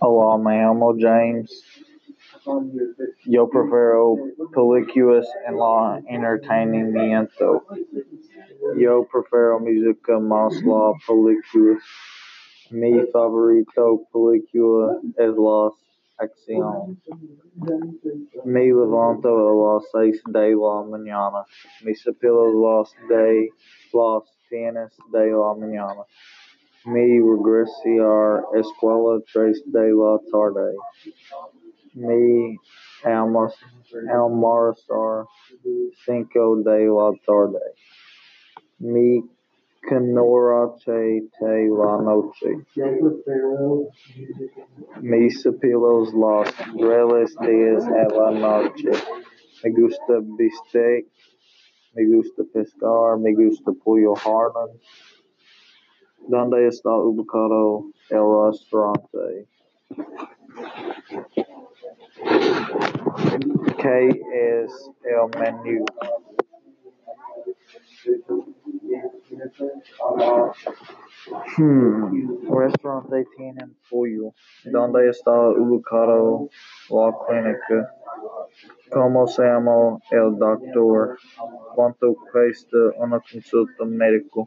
Hola, me llamo James. Yo prefiero películas en el entretenimiento. Yo prefiero música más la películas. Mi favorito película es las acción. Me levanto a las seis de la mañana. Me cepillo las de las diez de la mañana. Me regreso a escuela tres de la tarde. Me almuerzo cinco de la tarde. Me anochecer la noche. Me cepillo los tres días de la noche. Me gusta bistec. Me gusta pescar. Me gusta pollo horno. ¿Dónde está ubicado el restaurante? ¿Qué es el menú? Hmm, el restaurante tiene pollo. ¿Dónde está ubicado la clínica? ¿Cómo se llama el doctor? ¿Cuánto cuesta una consulta médica?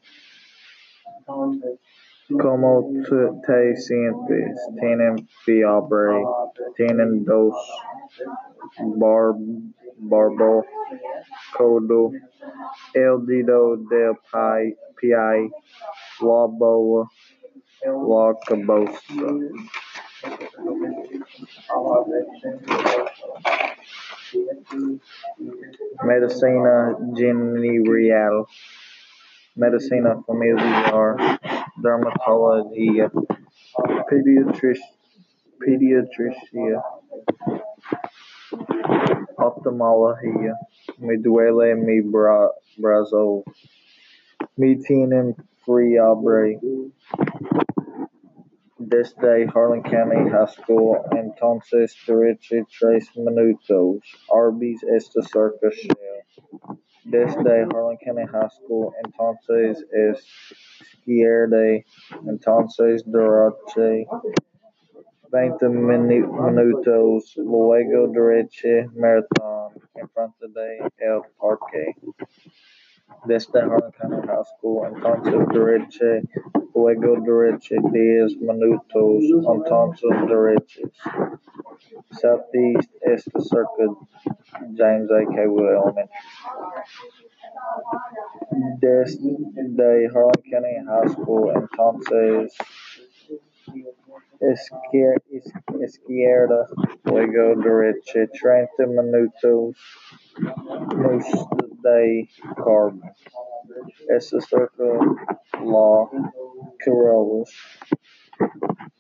¿Cómo te sientes? ¿Tienes fiebre? ¿Tienes tos? ¿Barbacoa? ¿El dedo del pie? ¿La bola? ¿La cabeza? Medicina general. Medicina familiar. Dermatología. Pediatría. Oftalmología. Me duele mi brazo. Me tiene this day, Harlan County High School entonces dirige tres minutos. Arby's está cerca Shell. Desde Harlan County High School entonces es izquierda. Entonces derecha. Veinte minutos. Luego derecha. Marathon. Enfrente de el parque. Desde Harlan County High School entonces derecha. Luego derecha. Diez minutos. Entonces derecha. Southeast está cerca James A. Cawood Elementary. Desde Harlan County High School entonces izquierda. Luego derecha. Treinta minutos. Museo de Carmen. Está cerca Las Corrales.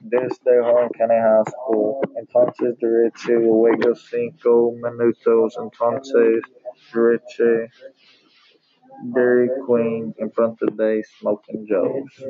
Desde High School entonces derecha. Luego cinco minutos. Entonces derecha. Dairy Queen. Enfrente de Smoking Joe's.